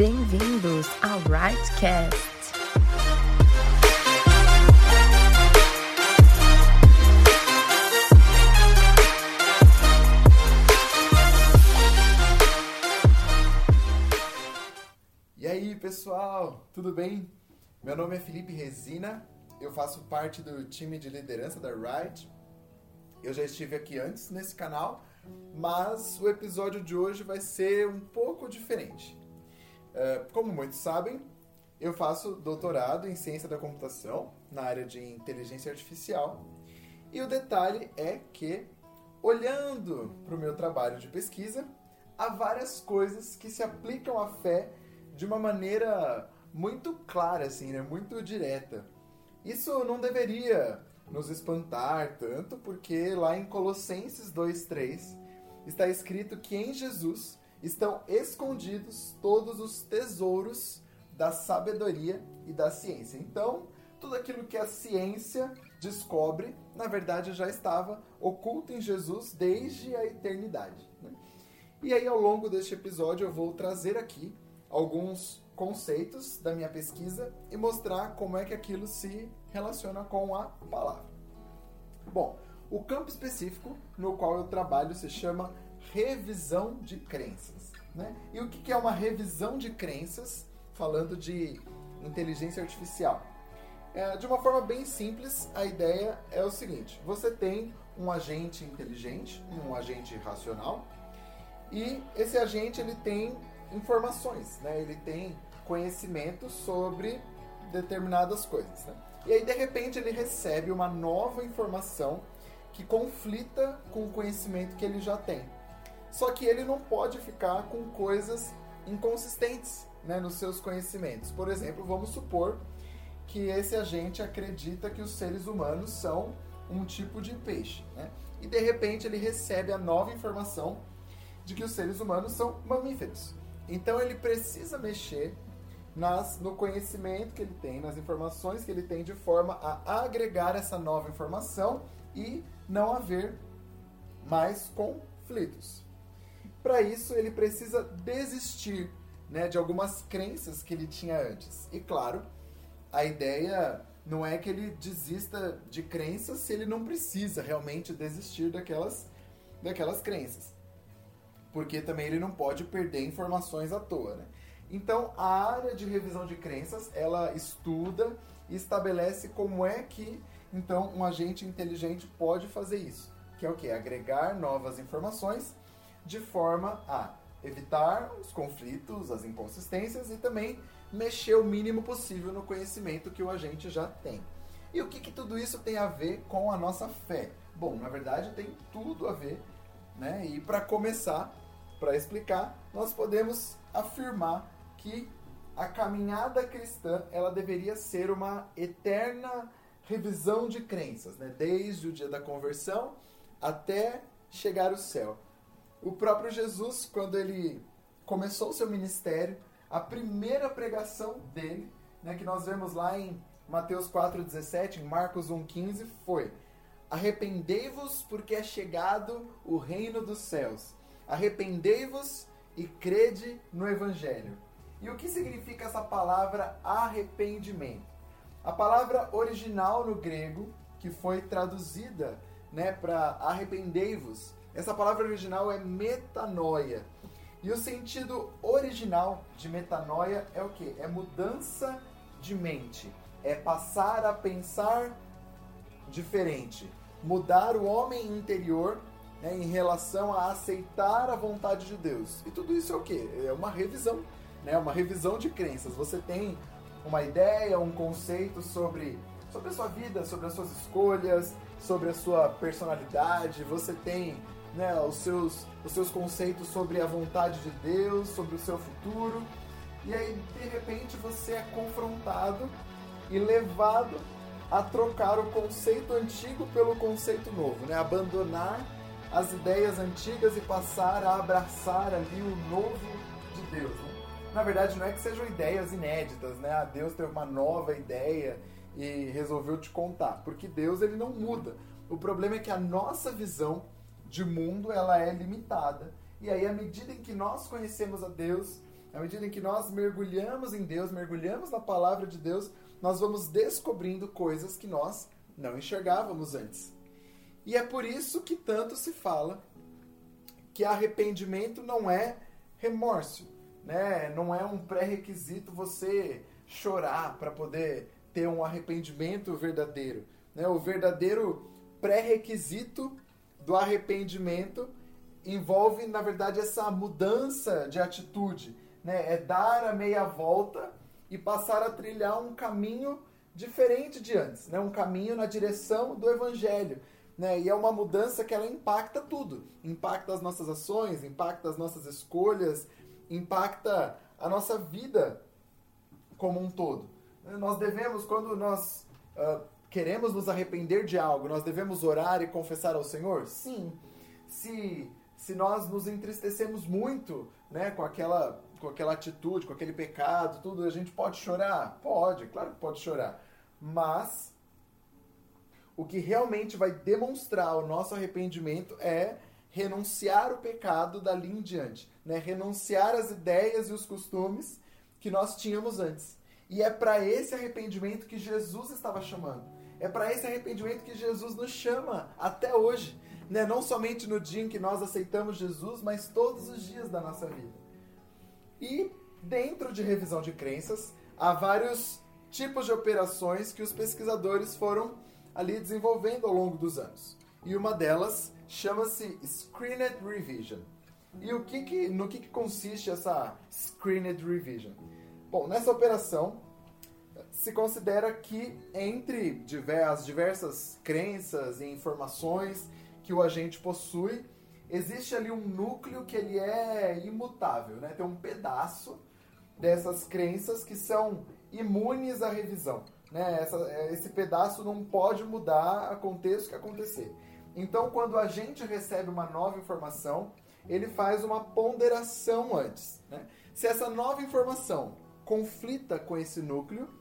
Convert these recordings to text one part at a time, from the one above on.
Bem-vindos ao Rightcast. E aí, pessoal, tudo bem? Meu nome é Felipe Resina, eu faço parte do time de liderança da Right. Eu já estive aqui antes nesse canal, mas o episódio de hoje vai ser um pouco diferente. É, como muitos sabem, eu faço doutorado em ciência da computação na área de inteligência artificial. E o detalhe é que, olhando para o meu trabalho de pesquisa, há várias coisas que se aplicam à fé de uma maneira muito clara, assim, né? muito direta. Isso não deveria nos espantar tanto, porque lá em Colossenses 2,3 está escrito que em Jesus estão escondidos todos os tesouros da sabedoria e da ciência. Então, tudo aquilo que a ciência descobre, na verdade já estava oculto em Jesus desde a eternidade. Né? E aí, ao longo deste episódio, eu vou trazer aqui alguns conceitos da minha pesquisa e mostrar como é que aquilo se relaciona com a palavra. Bom, o campo específico no qual eu trabalho se chama revisão de crenças. Né? E o que é uma revisão de crenças, falando de inteligência artificial? É, de uma forma bem simples, a ideia é o seguinte: você tem um agente inteligente, um agente racional, e esse agente ele tem informações, né? ele tem conhecimento sobre determinadas coisas. Né? E aí, de repente, ele recebe uma nova informação que conflita com o conhecimento que ele já tem. Só que ele não pode ficar com coisas inconsistentes né, nos seus conhecimentos. Por exemplo, vamos supor que esse agente acredita que os seres humanos são um tipo de peixe. Né? E de repente ele recebe a nova informação de que os seres humanos são mamíferos. Então ele precisa mexer nas, no conhecimento que ele tem, nas informações que ele tem, de forma a agregar essa nova informação e não haver mais conflitos. Para isso, ele precisa desistir né, de algumas crenças que ele tinha antes. E claro, a ideia não é que ele desista de crenças se ele não precisa realmente desistir daquelas, daquelas crenças. Porque também ele não pode perder informações à toa. Né? Então, a área de revisão de crenças, ela estuda e estabelece como é que então um agente inteligente pode fazer isso, que é o que? Agregar novas informações de forma a evitar os conflitos, as inconsistências e também mexer o mínimo possível no conhecimento que o agente já tem. E o que, que tudo isso tem a ver com a nossa fé? Bom, na verdade tem tudo a ver, né? E para começar, para explicar, nós podemos afirmar que a caminhada cristã ela deveria ser uma eterna revisão de crenças, né? desde o dia da conversão até chegar ao céu. O próprio Jesus, quando ele começou o seu ministério, a primeira pregação dele, né, que nós vemos lá em Mateus 4,17, em Marcos 1,15, foi: Arrependei-vos, porque é chegado o reino dos céus. Arrependei-vos e crede no Evangelho. E o que significa essa palavra arrependimento? A palavra original no grego, que foi traduzida né, para arrependei-vos, essa palavra original é metanoia. E o sentido original de metanoia é o que? É mudança de mente. É passar a pensar diferente. Mudar o homem interior né, em relação a aceitar a vontade de Deus. E tudo isso é o que? É uma revisão. Né, uma revisão de crenças. Você tem uma ideia, um conceito sobre, sobre a sua vida, sobre as suas escolhas, sobre a sua personalidade. Você tem né, os, seus, os seus conceitos sobre a vontade de Deus, sobre o seu futuro. E aí, de repente, você é confrontado e levado a trocar o conceito antigo pelo conceito novo, né? abandonar as ideias antigas e passar a abraçar ali o novo de Deus. Né? Na verdade, não é que sejam ideias inéditas, né? Ah, Deus teve uma nova ideia e resolveu te contar, porque Deus ele não muda. O problema é que a nossa visão de mundo ela é limitada. E aí, à medida em que nós conhecemos a Deus, À medida em que nós mergulhamos em Deus, mergulhamos na palavra de Deus, nós vamos descobrindo coisas que nós não enxergávamos antes. E é por isso que tanto se fala que arrependimento não é remorso, né? Não é um pré-requisito você chorar para poder ter um arrependimento verdadeiro, né? O verdadeiro pré-requisito do arrependimento envolve, na verdade, essa mudança de atitude, né? É dar a meia volta e passar a trilhar um caminho diferente de antes, né? Um caminho na direção do evangelho, né? E é uma mudança que ela impacta tudo, impacta as nossas ações, impacta as nossas escolhas, impacta a nossa vida como um todo. Nós devemos, quando nós uh, queremos nos arrepender de algo, nós devemos orar e confessar ao Senhor? Sim. Se, se nós nos entristecemos muito né, com, aquela, com aquela atitude, com aquele pecado, tudo, a gente pode chorar? Pode, claro que pode chorar. Mas o que realmente vai demonstrar o nosso arrependimento é renunciar o pecado dali em diante, né? renunciar as ideias e os costumes que nós tínhamos antes. E é para esse arrependimento que Jesus estava chamando. É para esse arrependimento que Jesus nos chama até hoje. Né? Não somente no dia em que nós aceitamos Jesus, mas todos os dias da nossa vida. E dentro de revisão de crenças, há vários tipos de operações que os pesquisadores foram ali desenvolvendo ao longo dos anos. E uma delas chama-se Screened Revision. E o que que, no que, que consiste essa Screened Revision? Bom, nessa operação se considera que entre as diversas crenças e informações que o agente possui, existe ali um núcleo que ele é imutável, né? Tem um pedaço dessas crenças que são imunes à revisão. Né? Essa, esse pedaço não pode mudar, aconteça o que acontecer. Então, quando a gente recebe uma nova informação, ele faz uma ponderação antes. Né? Se essa nova informação conflita com esse núcleo,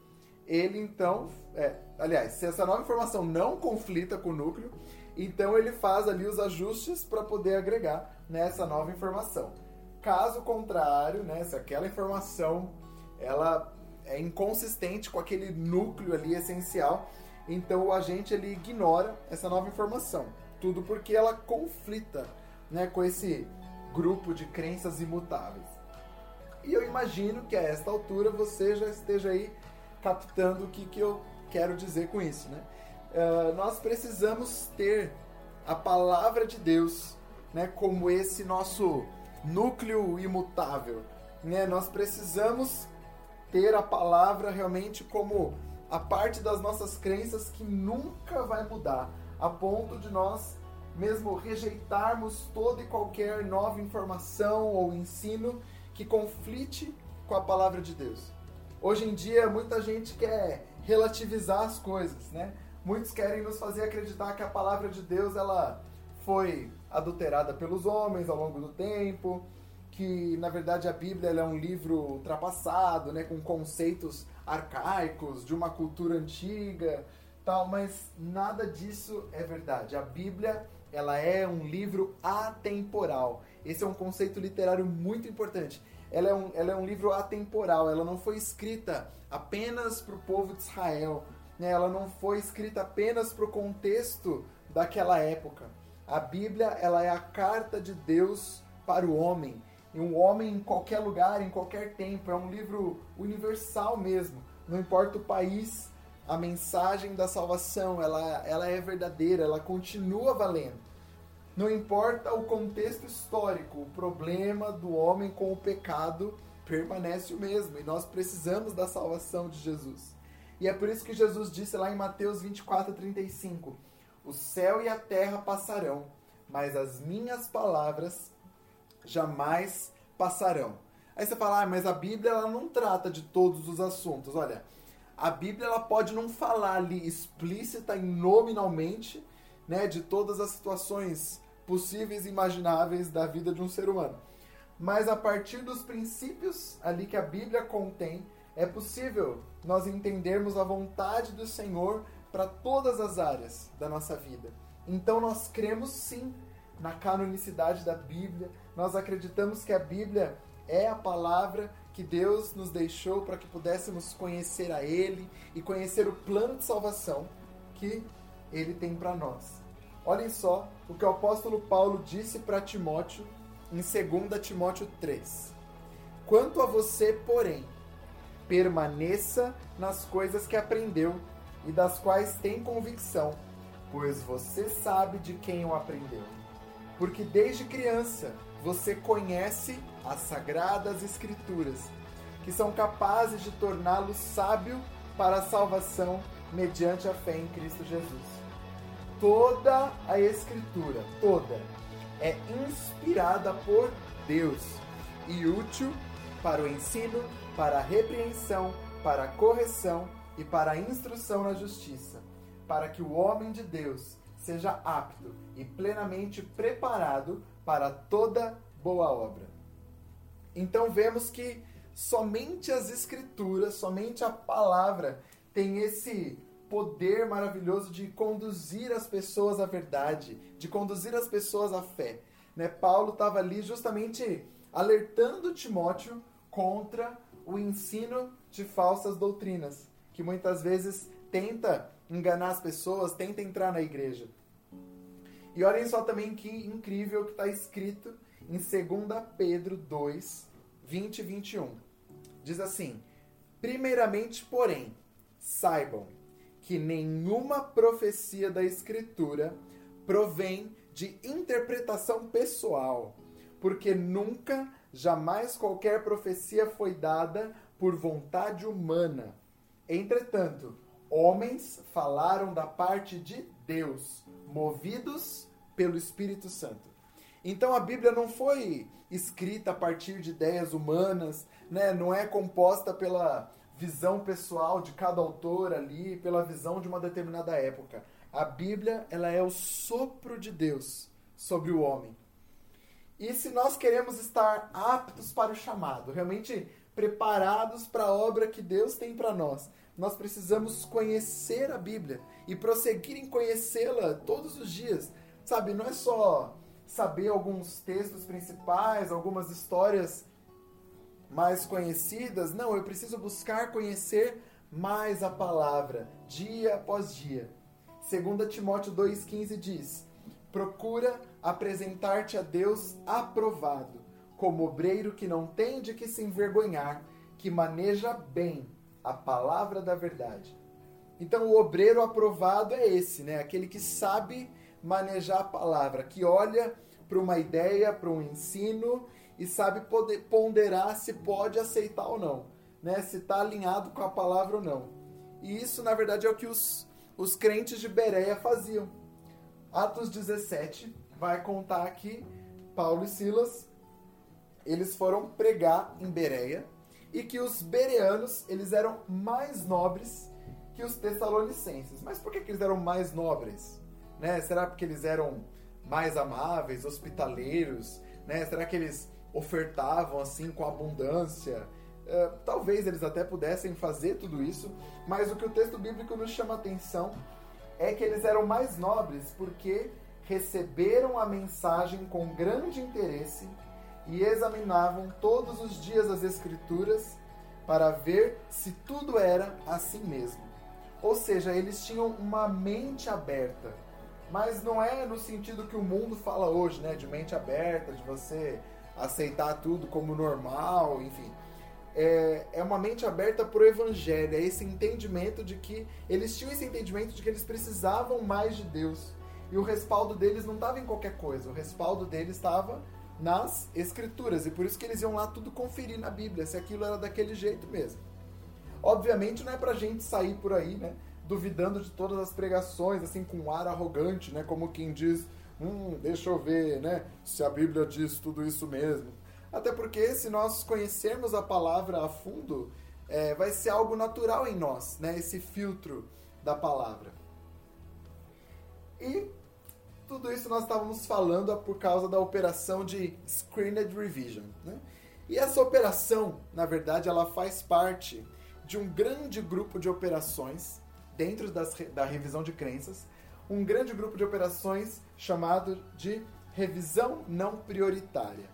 ele então. É, aliás, se essa nova informação não conflita com o núcleo, então ele faz ali os ajustes para poder agregar nessa nova informação. Caso contrário, né, se aquela informação ela é inconsistente com aquele núcleo ali essencial, então o agente ele ignora essa nova informação. Tudo porque ela conflita né, com esse grupo de crenças imutáveis. E eu imagino que a esta altura você já esteja aí captando o que, que eu quero dizer com isso. Né? Uh, nós precisamos ter a palavra de Deus né, como esse nosso núcleo imutável. Né? Nós precisamos ter a palavra realmente como a parte das nossas crenças que nunca vai mudar, a ponto de nós mesmo rejeitarmos toda e qualquer nova informação ou ensino que conflite com a palavra de Deus. Hoje em dia, muita gente quer relativizar as coisas, né? Muitos querem nos fazer acreditar que a palavra de Deus ela foi adulterada pelos homens ao longo do tempo, que na verdade a Bíblia é um livro ultrapassado, né, com conceitos arcaicos de uma cultura antiga, tal, mas nada disso é verdade. A Bíblia, ela é um livro atemporal. Esse é um conceito literário muito importante. Ela é um, ela é um livro atemporal, ela não foi escrita apenas para o povo de Israel, né? ela não foi escrita apenas para o contexto daquela época. A Bíblia ela é a carta de Deus para o homem e um homem em qualquer lugar, em qualquer tempo. É um livro universal mesmo. Não importa o país, a mensagem da salvação, ela, ela é verdadeira, ela continua valendo. Não importa o contexto histórico, o problema do homem com o pecado permanece o mesmo. E nós precisamos da salvação de Jesus. E é por isso que Jesus disse lá em Mateus 24, 35: O céu e a terra passarão, mas as minhas palavras jamais passarão. Aí você fala, ah, mas a Bíblia ela não trata de todos os assuntos. Olha, a Bíblia ela pode não falar ali explícita e nominalmente né, de todas as situações possíveis e imagináveis da vida de um ser humano. Mas a partir dos princípios ali que a Bíblia contém, é possível nós entendermos a vontade do Senhor para todas as áreas da nossa vida. Então nós cremos sim na canonicidade da Bíblia, nós acreditamos que a Bíblia é a palavra que Deus nos deixou para que pudéssemos conhecer a Ele e conhecer o plano de salvação que Ele tem para nós. Olhem só o que o apóstolo Paulo disse para Timóteo em 2 Timóteo 3. Quanto a você, porém, permaneça nas coisas que aprendeu e das quais tem convicção, pois você sabe de quem o aprendeu. Porque desde criança você conhece as sagradas escrituras, que são capazes de torná-lo sábio para a salvação mediante a fé em Cristo Jesus. Toda a escritura, toda, é inspirada por Deus e útil para o ensino, para a repreensão, para a correção e para a instrução na justiça, para que o homem de Deus seja apto e plenamente preparado para toda boa obra. Então vemos que somente as escrituras, somente a palavra tem esse poder maravilhoso de conduzir as pessoas à verdade, de conduzir as pessoas à fé. Né? Paulo estava ali justamente alertando Timóteo contra o ensino de falsas doutrinas, que muitas vezes tenta enganar as pessoas, tenta entrar na igreja. E olhem só também que incrível que está escrito em 2 Pedro 2, 20 e 21. Diz assim: Primeiramente, porém, saibam que nenhuma profecia da Escritura provém de interpretação pessoal, porque nunca, jamais qualquer profecia foi dada por vontade humana. Entretanto, homens falaram da parte de Deus, movidos pelo Espírito Santo. Então a Bíblia não foi escrita a partir de ideias humanas, né? não é composta pela visão pessoal de cada autor ali, pela visão de uma determinada época. A Bíblia, ela é o sopro de Deus sobre o homem. E se nós queremos estar aptos para o chamado, realmente preparados para a obra que Deus tem para nós, nós precisamos conhecer a Bíblia e prosseguir em conhecê-la todos os dias. Sabe, não é só saber alguns textos principais, algumas histórias mais conhecidas. Não, eu preciso buscar conhecer mais a palavra, dia após dia. 2 Timóteo 2,15 diz: Procura apresentar-te a Deus aprovado, como obreiro que não tem de que se envergonhar, que maneja bem a palavra da verdade. Então, o obreiro aprovado é esse, né? Aquele que sabe manejar a palavra, que olha para uma ideia, para um ensino e sabe poder ponderar se pode aceitar ou não, né? se está alinhado com a palavra ou não. E isso, na verdade, é o que os, os crentes de Bereia faziam. Atos 17 vai contar que Paulo e Silas eles foram pregar em Bereia e que os bereanos eles eram mais nobres que os tessalonicenses. Mas por que, que eles eram mais nobres? Né? Será porque eles eram mais amáveis, hospitaleiros? Né? Será que eles ofertavam assim com abundância. Uh, talvez eles até pudessem fazer tudo isso, mas o que o texto bíblico nos chama atenção é que eles eram mais nobres porque receberam a mensagem com grande interesse e examinavam todos os dias as Escrituras para ver se tudo era assim mesmo. Ou seja, eles tinham uma mente aberta. Mas não é no sentido que o mundo fala hoje, né? De mente aberta, de você aceitar tudo como normal, enfim. É, é uma mente aberta para o evangelho, é esse entendimento de que eles tinham esse entendimento de que eles precisavam mais de Deus. E o respaldo deles não estava em qualquer coisa, o respaldo deles estava nas escrituras. E por isso que eles iam lá tudo conferir na Bíblia, se aquilo era daquele jeito mesmo. Obviamente não é pra gente sair por aí, né? Duvidando de todas as pregações, assim, com um ar arrogante, né? Como quem diz, hum, deixa eu ver, né, se a Bíblia diz tudo isso mesmo. Até porque se nós conhecermos a palavra a fundo, é, vai ser algo natural em nós, né, esse filtro da palavra. E tudo isso nós estávamos falando por causa da operação de Screened Revision. Né? E essa operação, na verdade, ela faz parte de um grande grupo de operações dentro das, da revisão de crenças, um grande grupo de operações chamado de revisão não prioritária.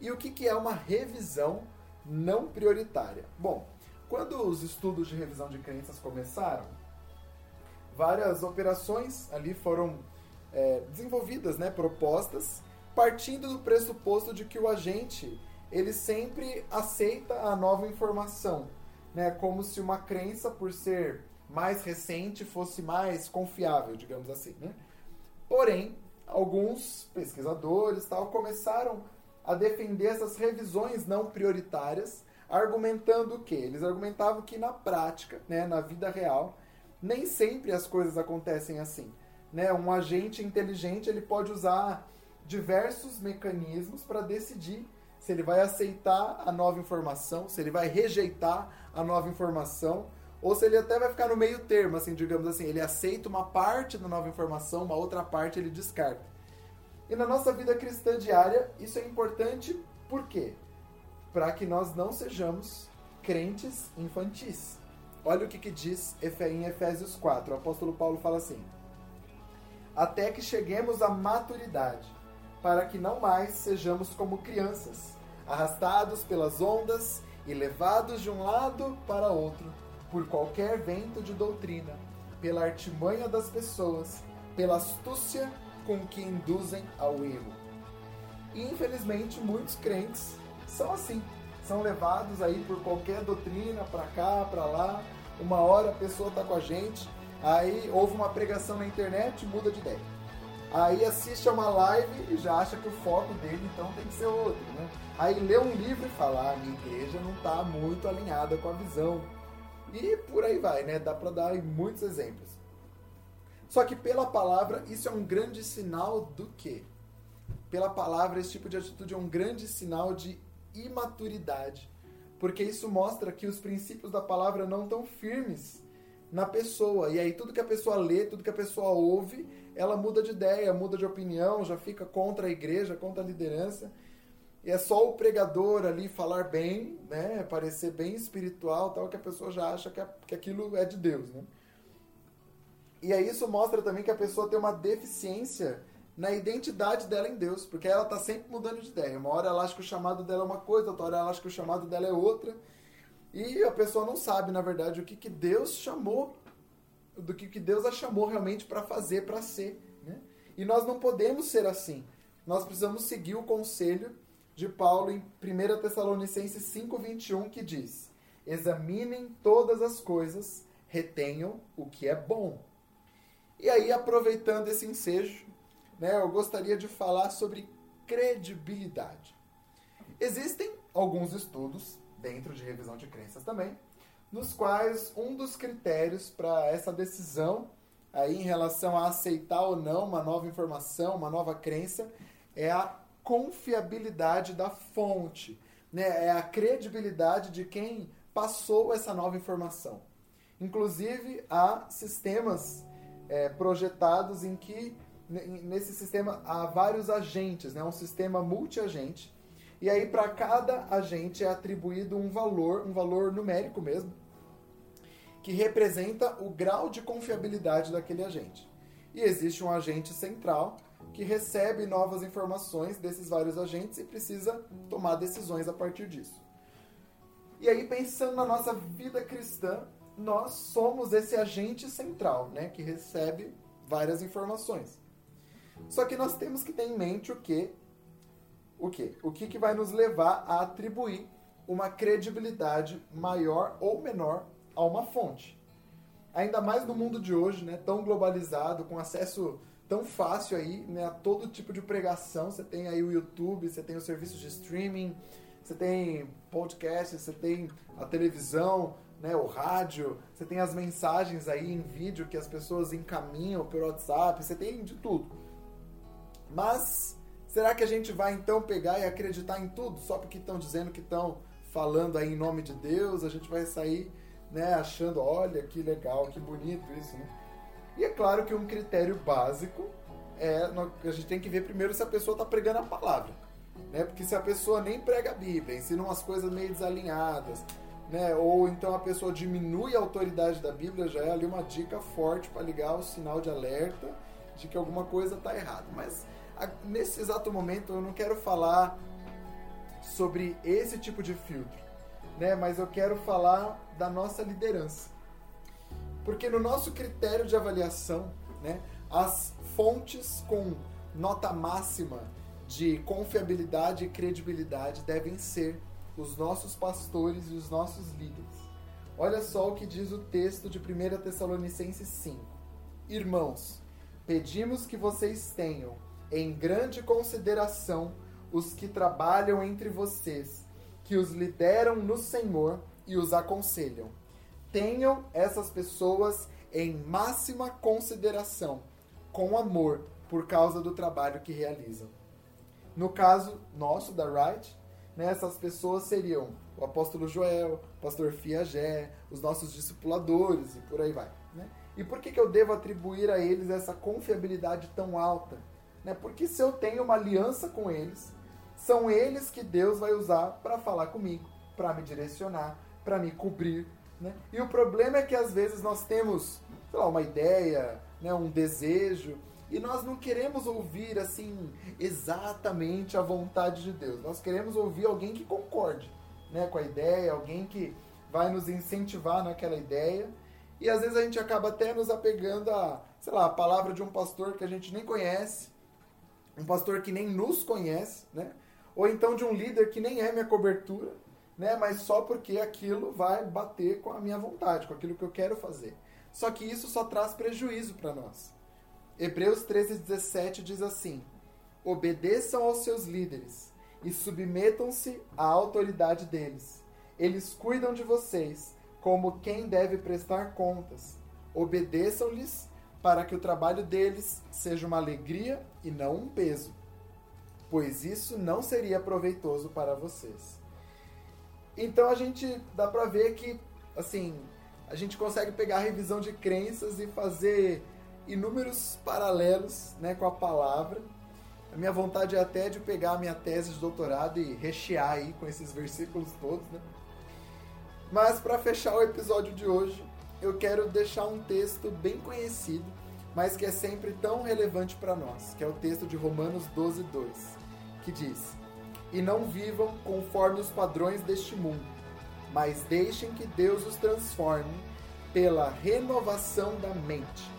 E o que, é uma revisão não prioritária. Bom, quando os estudos de revisão de crenças começaram, várias operações ali foram é, desenvolvidas, né, propostas, partindo do pressuposto de que o agente ele sempre aceita a nova informação, né, como se uma crença, por ser mais recente, fosse mais confiável, digamos assim. Né? Porém, alguns pesquisadores tal começaram a defender essas revisões não prioritárias, argumentando que eles argumentavam que na prática, né, na vida real, nem sempre as coisas acontecem assim. Né? Um agente inteligente ele pode usar diversos mecanismos para decidir se ele vai aceitar a nova informação, se ele vai rejeitar a nova informação, ou se ele até vai ficar no meio termo, assim, digamos assim, ele aceita uma parte da nova informação, uma outra parte ele descarta. E na nossa vida cristã diária, isso é importante por quê? Para que nós não sejamos crentes infantis. Olha o que, que diz em Efésios 4. O apóstolo Paulo fala assim: Até que cheguemos à maturidade, para que não mais sejamos como crianças, arrastados pelas ondas e levados de um lado para outro por qualquer vento de doutrina, pela artimanha das pessoas, pela astúcia com que induzem ao erro. E infelizmente muitos crentes são assim, são levados aí por qualquer doutrina, para cá, para lá. Uma hora a pessoa está com a gente, aí houve uma pregação na internet, muda de ideia. Aí assiste a uma live e já acha que o foco dele então tem que ser outro, né? Aí lê um livro e fala: ah, minha igreja não está muito alinhada com a visão. E por aí vai, né? Dá para dar muitos exemplos. Só que pela palavra, isso é um grande sinal do quê? Pela palavra, esse tipo de atitude é um grande sinal de imaturidade. Porque isso mostra que os princípios da palavra não estão firmes na pessoa. E aí tudo que a pessoa lê, tudo que a pessoa ouve, ela muda de ideia, muda de opinião, já fica contra a igreja, contra a liderança. É só o pregador ali falar bem, né, parecer bem espiritual, tal, que a pessoa já acha que, que aquilo é de Deus, né? E aí isso mostra também que a pessoa tem uma deficiência na identidade dela em Deus, porque ela está sempre mudando de ideia. Uma hora ela acha que o chamado dela é uma coisa, outra hora ela acha que o chamado dela é outra. E a pessoa não sabe, na verdade, o que, que Deus chamou, do que, que Deus a chamou realmente para fazer, para ser. Né? E nós não podemos ser assim. Nós precisamos seguir o conselho de Paulo em 1 Tessalonicenses 5,21, que diz: Examinem todas as coisas, retenham o que é bom. E aí, aproveitando esse ensejo, né, eu gostaria de falar sobre credibilidade. Existem alguns estudos, dentro de revisão de crenças também, nos quais um dos critérios para essa decisão aí em relação a aceitar ou não uma nova informação, uma nova crença, é a confiabilidade da fonte, né? é a credibilidade de quem passou essa nova informação. Inclusive, há sistemas é, projetados em que, nesse sistema, há vários agentes, né? um sistema multi-agente, e aí para cada agente é atribuído um valor, um valor numérico mesmo, que representa o grau de confiabilidade daquele agente. E existe um agente central que recebe novas informações desses vários agentes e precisa tomar decisões a partir disso. E aí, pensando na nossa vida cristã, nós somos esse agente central, né, que recebe várias informações. Só que nós temos que ter em mente o que o que o que, que vai nos levar a atribuir uma credibilidade maior ou menor a uma fonte. Ainda mais no mundo de hoje, né, tão globalizado, com acesso tão fácil aí, né, todo tipo de pregação. Você tem aí o YouTube, você tem os serviços de streaming, você tem podcast, você tem a televisão, né, o rádio, você tem as mensagens aí em vídeo que as pessoas encaminham pelo WhatsApp, você tem de tudo. Mas será que a gente vai então pegar e acreditar em tudo só porque estão dizendo que estão falando aí em nome de Deus? A gente vai sair, né, achando, olha que legal, que bonito isso, né? E é claro que um critério básico é a gente tem que ver primeiro se a pessoa está pregando a palavra. Né? Porque se a pessoa nem prega a Bíblia, ensina umas coisas meio desalinhadas, né? ou então a pessoa diminui a autoridade da Bíblia, já é ali uma dica forte para ligar o sinal de alerta de que alguma coisa está errada. Mas a, nesse exato momento eu não quero falar sobre esse tipo de filtro. né? Mas eu quero falar da nossa liderança. Porque no nosso critério de avaliação, né, as fontes com nota máxima de confiabilidade e credibilidade devem ser os nossos pastores e os nossos líderes. Olha só o que diz o texto de 1 Tessalonicenses 5. Irmãos, pedimos que vocês tenham em grande consideração os que trabalham entre vocês, que os lideram no Senhor e os aconselham. Tenham essas pessoas em máxima consideração, com amor, por causa do trabalho que realizam. No caso nosso, da Wright, né, essas pessoas seriam o apóstolo Joel, o pastor Fiagé, os nossos discipuladores e por aí vai. Né? E por que, que eu devo atribuir a eles essa confiabilidade tão alta? Né? Porque se eu tenho uma aliança com eles, são eles que Deus vai usar para falar comigo, para me direcionar, para me cobrir. Né? E o problema é que às vezes nós temos sei lá, uma ideia, né, um desejo, e nós não queremos ouvir assim exatamente a vontade de Deus. Nós queremos ouvir alguém que concorde né, com a ideia, alguém que vai nos incentivar naquela ideia. E às vezes a gente acaba até nos apegando a, sei lá, a palavra de um pastor que a gente nem conhece, um pastor que nem nos conhece, né? Ou então de um líder que nem é minha cobertura, né? Mas só porque aquilo vai bater com a minha vontade, com aquilo que eu quero fazer. Só que isso só traz prejuízo para nós. Hebreus 13:17 diz assim: Obedeçam aos seus líderes e submetam-se à autoridade deles. Eles cuidam de vocês como quem deve prestar contas. Obedeçam-lhes para que o trabalho deles seja uma alegria e não um peso, pois isso não seria proveitoso para vocês. Então a gente dá para ver que assim, a gente consegue pegar a revisão de crenças e fazer inúmeros paralelos, né, com a palavra a minha vontade é até de pegar a minha tese de doutorado e rechear aí com esses versículos todos, né? Mas para fechar o episódio de hoje, eu quero deixar um texto bem conhecido, mas que é sempre tão relevante para nós, que é o texto de Romanos 12, 2, que diz: E não vivam conforme os padrões deste mundo, mas deixem que Deus os transforme pela renovação da mente,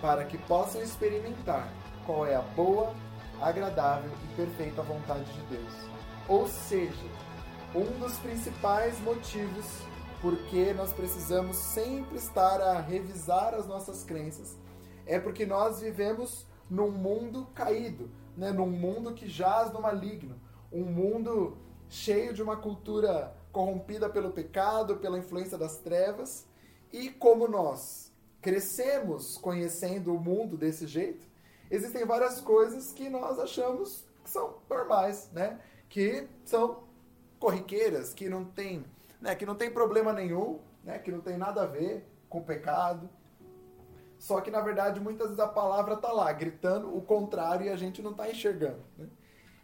para que possam experimentar qual é a boa, agradável e perfeita vontade de Deus. Ou seja, um dos principais motivos porque nós precisamos sempre estar a revisar as nossas crenças é porque nós vivemos num mundo caído, né? num mundo que jaz no maligno, um mundo cheio de uma cultura corrompida pelo pecado, pela influência das trevas. E como nós crescemos conhecendo o mundo desse jeito, existem várias coisas que nós achamos que são normais, né? Que são corriqueiras, que não tem, né? Que não tem problema nenhum, né? Que não tem nada a ver com o pecado. Só que na verdade muitas vezes a palavra está lá gritando o contrário e a gente não está enxergando. Né?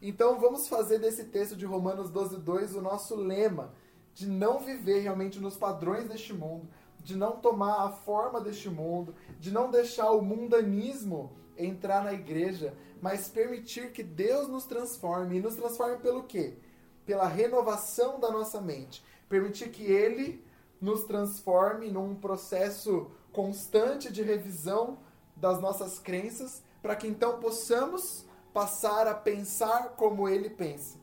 Então vamos fazer desse texto de Romanos 12:2 o nosso lema de não viver realmente nos padrões deste mundo, de não tomar a forma deste mundo, de não deixar o mundanismo entrar na igreja, mas permitir que Deus nos transforme. E nos transforme pelo quê? Pela renovação da nossa mente. Permitir que Ele nos transforme num processo constante de revisão das nossas crenças, para que então possamos passar a pensar como Ele pensa.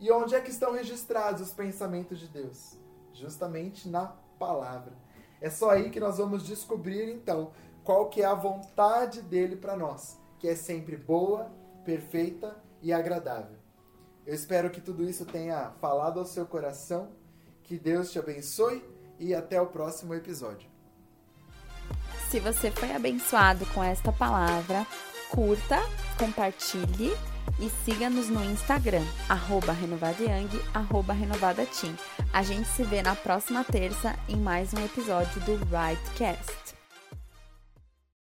E onde é que estão registrados os pensamentos de Deus? Justamente na palavra. É só aí que nós vamos descobrir então qual que é a vontade dele para nós, que é sempre boa, perfeita e agradável. Eu espero que tudo isso tenha falado ao seu coração. Que Deus te abençoe e até o próximo episódio. Se você foi abençoado com esta palavra, curta, compartilhe e siga-nos no Instagram, arroba renovadayang, arroba renovadateam. A gente se vê na próxima terça em mais um episódio do Rightcast.